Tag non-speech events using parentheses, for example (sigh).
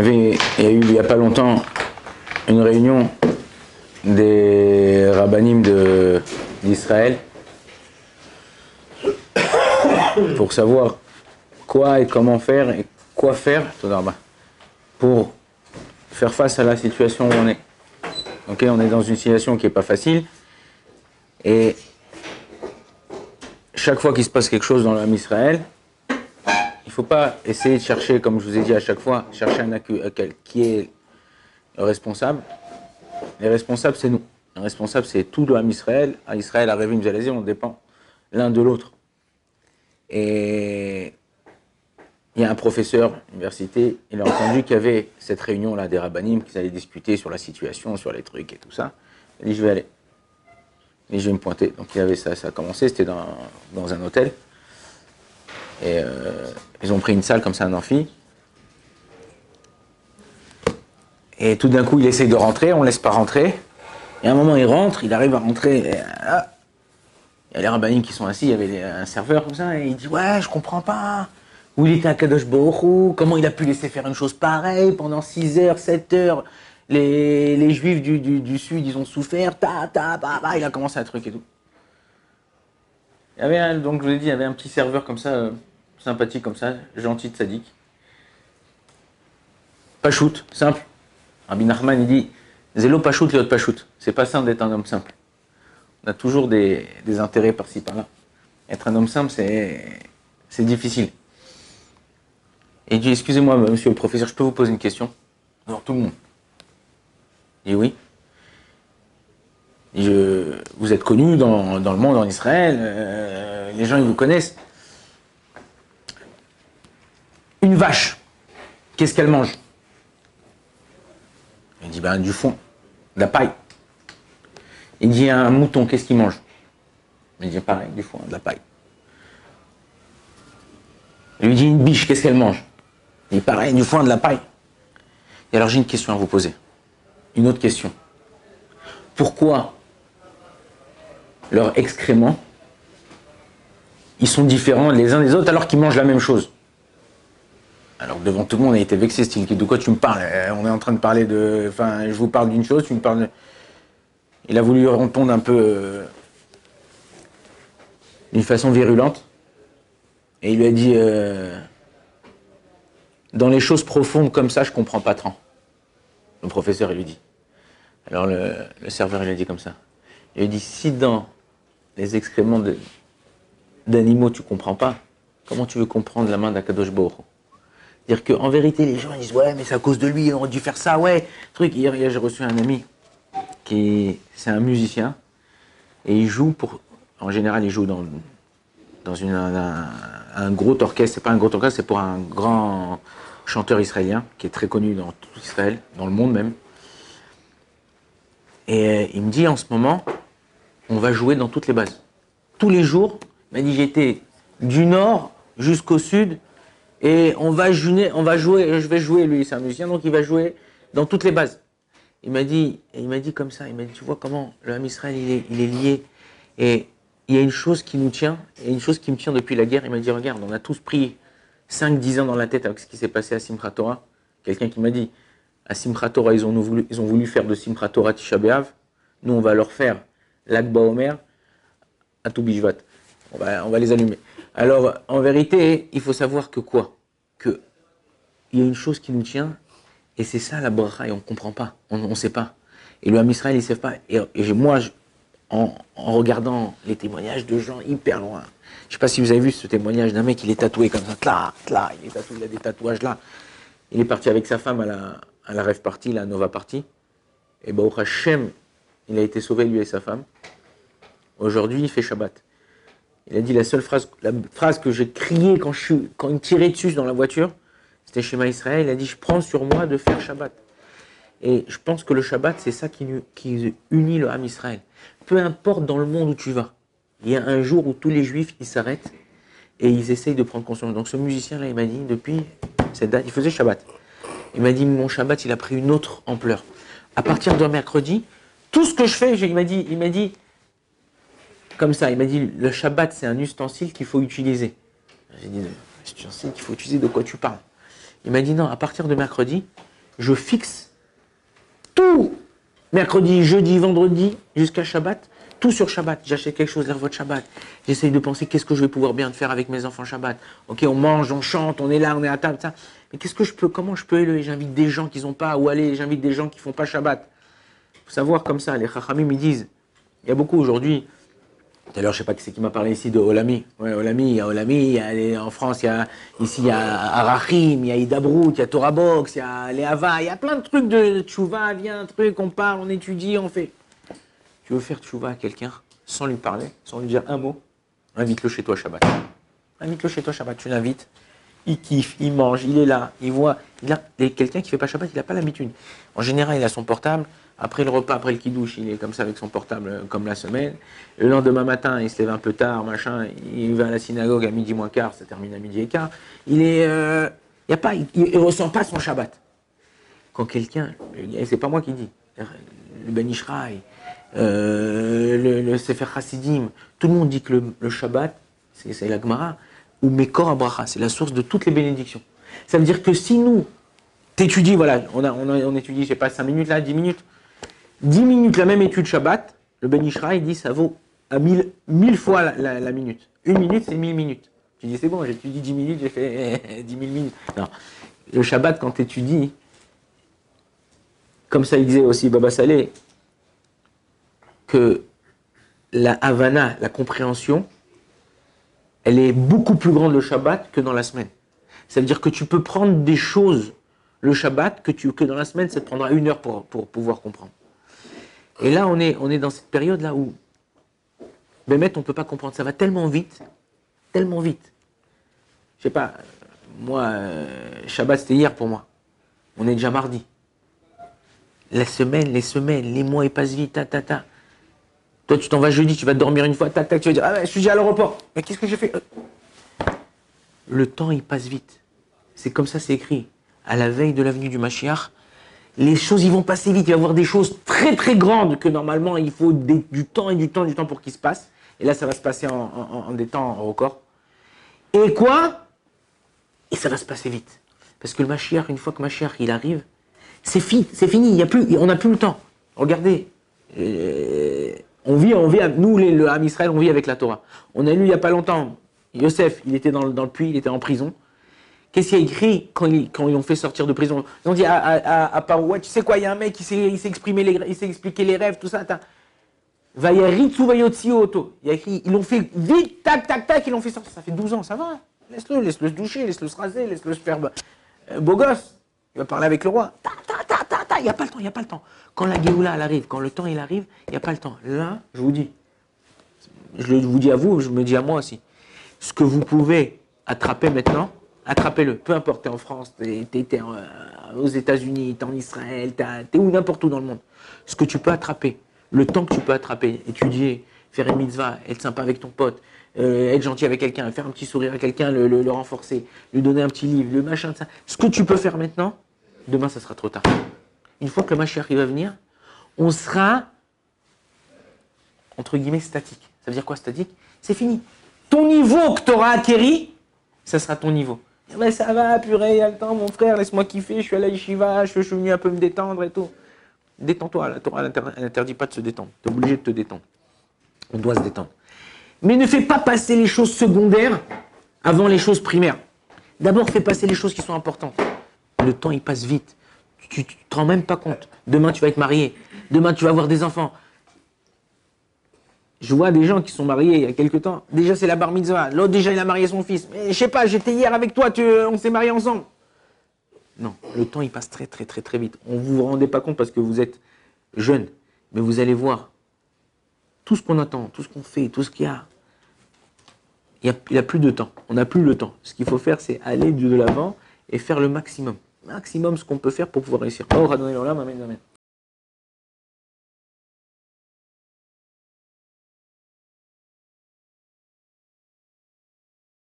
avait, il y a eu il n'y a pas longtemps une réunion des rabbinim d'Israël pour savoir quoi et comment faire et quoi faire pour faire face à la situation où on est. On est dans une situation qui n'est pas facile et chaque fois qu'il se passe quelque chose dans l'âme Israël, il ne faut pas essayer de chercher, comme je vous ai dit à chaque fois, chercher un accu- euh, qui est le responsable. Les responsables, c'est nous. Les responsables, c'est tout l'âme Israël. À Israël, à Révim, Zalazé, on dépend l'un de l'autre. Et il y a un professeur à l'université, il a entendu qu'il y avait cette réunion-là des rabbinim, qu'ils allaient discuter sur la situation, sur les trucs et tout ça. Il a dit, je vais aller. Et je vais me pointer. Donc il avait ça, ça a commencé, c'était dans, dans un hôtel. Et euh, ils ont pris une salle comme ça, un amphi. Et tout d'un coup, il essaye de rentrer, on ne laisse pas rentrer. Et à un moment, il rentre, il arrive à rentrer. et, ah, il y a les rabbinimes qui sont assis, il y avait un serveur comme ça, et il dit Ouais, je comprends pas. Où il était à Kadosh Baruch comment il a pu laisser faire une chose pareille pendant 6 heures, 7 heures? Les, juifs du, sud, ils ont souffert, ta, ta, bah, il a commencé un truc et tout. Il y avait donc je vous ai dit, il y avait un petit serveur comme ça, euh, sympathique comme ça, gentil sadique. Pas shoot, simple. Rabbi Nachman, il dit Zélo Léot pas shoot. C'est pas simple d'être un homme simple. On a toujours des, intérêts par-ci par-là. Être un homme simple, c'est difficile. Et il dit Excusez-moi, monsieur le professeur, je peux vous poser une question Alors tout le monde. Il dit Oui. Vous êtes connu dans, dans le monde, en Israël, euh, les gens ils vous connaissent. Une vache, qu'est-ce qu'elle mange? Il dit ben, du foin, de la paille. Il dit un mouton, qu'est-ce qu'il mange? Il dit pareil, du foin, de la paille. Il lui dit une biche, qu'est-ce qu'elle mange? Il dit pareil, du foin, de la paille. Et alors j'ai une question à vous poser. Une autre question. Pourquoi leurs excréments, ils sont différents les uns des autres alors qu'ils mangent la même chose? Alors devant tout le monde, on a été vexé, style, de quoi tu me parles? Euh, On est en train de parler de... Enfin, je vous parle d'une chose, tu me parles. Il a voulu répondre un peu euh, d'une façon virulente. Et il lui a dit, euh, dans les choses profondes comme ça, je comprends pas tant. Le professeur, il lui dit. Alors le, serveur, il lui a dit comme ça. Il lui dit, si dans les excréments d'animaux, tu comprends pas, comment tu veux comprendre la main d'Akadosh Hu? C'est-à-dire qu'en vérité, les gens disent Ouais, mais c'est à cause de lui, il aurait dû faire ça, ouais. Truc, hier, hier j'ai reçu un ami qui c'est un musicien et il joue pour. En général, il joue dans, dans une, un, un gros orchestre. C'est pas un gros orchestre, c'est pour un grand chanteur israélien qui est très connu dans tout Israël, dans le monde même. Et euh, il me dit en ce moment, on va jouer dans toutes les bases. Tous les jours, il m'a dit j'étais du nord jusqu'au sud et on va jouer, je vais jouer, lui, c'est un musicien, donc il va jouer dans toutes les bases. Il m'a dit, il m'a dit comme ça, il m'a dit, tu vois comment le Ham Israël, il est, lié. Et il y a une chose qui nous tient, et une chose qui me tient depuis la guerre. Il m'a dit, regarde, on a tous pris 5-10 ans dans la tête avec ce qui s'est passé à Simchat Torah. Quelqu'un qui m'a dit, à Simchat Torah, ils ont voulu, faire de Simchat Torah Tisha B'Av. Nous, on va leur faire l'Akba Omer à tout Bishvat. On va, on va les allumer. Alors, en vérité, il faut savoir que quoi? Que il y a une chose qui nous tient, et c'est ça la bracha, et on ne comprend pas, on ne sait pas. Et le Ham Israël, ils ne savent pas. Et, moi, en, regardant les témoignages de gens hyper loin, je ne sais pas si vous avez vu ce témoignage d'un mec, il est tatoué comme ça, là, là, il est tatoué, il a des tatouages là. Il est parti avec sa femme à la, à la rêve party, la Nova party. Et Baruch Hashem, il a été sauvé, lui et sa femme. Aujourd'hui, il fait Shabbat. Il a dit la seule phrase, que j'ai criée quand, je suis, quand il tirait dessus dans la voiture, c'était chez Israël. Il a dit Je prends sur moi de faire Shabbat. Et je pense que le Shabbat, c'est ça qui, unit le Ham Israël. Peu importe dans le monde où tu vas, il y a un jour où tous les juifs ils s'arrêtent et ils essayent de prendre conscience. Donc ce musicien-là, il m'a dit Depuis cette date, il faisait Shabbat. Il m'a dit Mon Shabbat, il a pris une autre ampleur. À partir de mercredi, tout ce que je fais, il m'a dit, il m'a dit comme ça, il m'a dit le Shabbat c'est un ustensile qu'il faut utiliser. J'ai dit ustensile qu'il faut utiliser, de quoi tu parles? Il m'a dit non, à partir de mercredi, je fixe tout, mercredi, jeudi, vendredi, jusqu'à Shabbat, tout sur Shabbat. J'achète quelque chose, votre Shabbat. J'essaye de penser qu'est-ce que je vais pouvoir bien faire avec mes enfants Shabbat? Ok, on mange, on chante, on est là, on est à table, ça. Mais qu'est-ce que je peux, comment je peux élever? J'invite des gens qui n'ont pas où aller, j'invite des gens qui font pas Shabbat. faut savoir comme ça, les Chachamim, ils disent, il y a beaucoup aujourd'hui, tout à l'heure, je sais pas qui c'est qui m'a parlé ici de Olami. Ouais, Olami, il y a Olami, y a en France, il y a, ici, il y a Arachim, il y a Idabrout, il y a Torah Box, il y a Leava, il y a plein de trucs de tchouva, viens, un truc, on parle, on étudie, on fait. Tu veux faire tchouva à quelqu'un sans lui parler, sans lui dire un mot, invite-le chez toi Shabbat. Invite-le chez toi Shabbat, tu l'invites, il kiffe, il mange, il est là, il voit. Il a quelqu'un qui fait pas Shabbat, il n'a pas l'habitude. En général, il a son portable, après le repas, après le kidouche, il est comme ça avec son portable euh, comme la semaine. Le lendemain matin, il se lève un peu tard, machin. Il va à la synagogue à midi moins quart, ça termine à midi et quart. Il est, euh, y a pas, il, ressent pas son Shabbat. Quand quelqu'un, c'est pas moi qui dis, le Ben Ishraï, euh, le, Sefer Hasidim, tout le monde dit que le, Shabbat, c'est la Gemara, ou Mekor Abraha, c'est la source de toutes les bénédictions. Ça veut dire que si nous, t'étudies, voilà, on étudie, je sais pas, 5 minutes là, 10 minutes, 10 minutes la même étude Shabbat, le Ben Ishra, il dit ça vaut à 1000, fois la, minute. Une minute, c'est 1000 minutes. Tu dis c'est bon, j'ai étudié 10 minutes, j'ai fait (laughs) 10 000 minutes. Le Shabbat, quand tu étudies, comme ça il disait aussi Baba Saleh, que la Havana, la compréhension, elle est beaucoup plus grande le Shabbat que dans la semaine. Ça veut dire que tu peux prendre des choses le Shabbat que, tu, dans la semaine, ça te prendra une heure pour pouvoir comprendre. Et là, on est, on est dans cette période-là où, Bémet, on ne peut pas comprendre. Ça va tellement vite, tellement vite. Je sais pas, moi, euh, Shabbat, c'était hier pour moi. On est déjà mardi. La semaine, les semaines, les mois, ils passent vite, ta, ta, ta. Toi, tu t'en vas jeudi, tu vas dormir une fois, tac, tac, tu vas dire, ah, je suis déjà à l'aéroport. Mais qu'est-ce que j'ai fait? Le temps, il passe vite. C'est comme ça, c'est écrit. À la veille de l'avenue du Mashiach, les choses ils vont passer vite. Il va y avoir des choses très très grandes que normalement il faut du temps et du temps et du temps pour qu'ils se passent. Et là, ça va se passer en, des temps record. Et quoi? Et ça va se passer vite. Parce que le Mashiach, une fois que Mashiach il arrive, c'est fini, c'est fini. Y a plus, on n'a plus le temps. Regardez, euh, on vit, on vit, nous les, le Ham Israël, on vit avec la Torah. On a lu il n'y a pas longtemps, Yosef, il était dans le puits, il était en prison. Qu'est-ce qu'il a écrit quand ils, quand l'ont fait sortir de prison? Ils ont dit à, à, à tu sais quoi, il y a un mec qui s'est exprimé, les, il s'est expliqué les rêves, tout ça. Vayaritsu vayotsi auto. Il a écrit, ils l'ont fait vite, tac, tac, tac, ils l'ont fait sortir. Ça fait 12 ans, ça va. Laisse-le, laisse-le se doucher, laisse-le se raser, laisse-le se faire euh, beau gosse. Il va parler avec le roi. Ta, ta, ta, ta. Il n'y a pas le temps, il n'y a pas le temps. Quand la Géoula, arrive, quand le temps, il arrive, il n'y a pas le temps. Là, je vous dis, je vous dis à vous, je me dis à moi aussi, ce que vous pouvez attraper maintenant, attrapez-le. Peu importe, t'es en France, t'es es, aux États-Unis, t'es en Israël, t'es où n'importe où dans le monde. Ce que tu peux attraper, le temps que tu peux attraper, étudier, faire une mitzvah, être sympa avec ton pote, euh, être gentil avec quelqu'un, faire un petit sourire à quelqu'un, le, renforcer, lui donner un petit livre, le machin, ça. Ce que tu peux faire maintenant, demain, ça sera trop tard. Une fois que le machin va venir, on sera, entre guillemets, statique. Ça veut dire quoi statique? C'est fini. Ton niveau que tu auras acquéri, ça sera ton niveau. Mais ça va, purée, il y a le temps, mon frère, laisse-moi kiffer, je suis à la yeshiva, je, suis venu un peu me détendre et tout. Détends-toi, la Torah n'interdit pas de se détendre. Tu es obligé de te détendre. On doit se détendre. Mais ne fais pas passer les choses secondaires avant les choses primaires. D'abord, fais passer les choses qui sont importantes. Le temps, il passe vite. Tu ne te rends même pas compte. Demain, tu vas être marié. Demain, tu vas avoir des enfants. Je vois des gens qui sont mariés il y a quelques temps. Déjà, c'est la bar mitzvah. L'autre, déjà, il a marié son fils. Mais je sais pas, j'étais hier avec toi, on s'est mariés ensemble. Non, le temps, il passe très, très, très, très vite. On ne vous rendez pas compte parce que vous êtes jeune. Mais vous allez voir, tout ce qu'on attend, tout ce qu'on fait, tout ce qu'il y a, il n'y a, plus de temps. On n'a plus le temps. Ce qu'il faut faire, c'est aller de l'avant et faire le maximum. Maximum ce qu'on peut faire pour pouvoir réussir. Oh.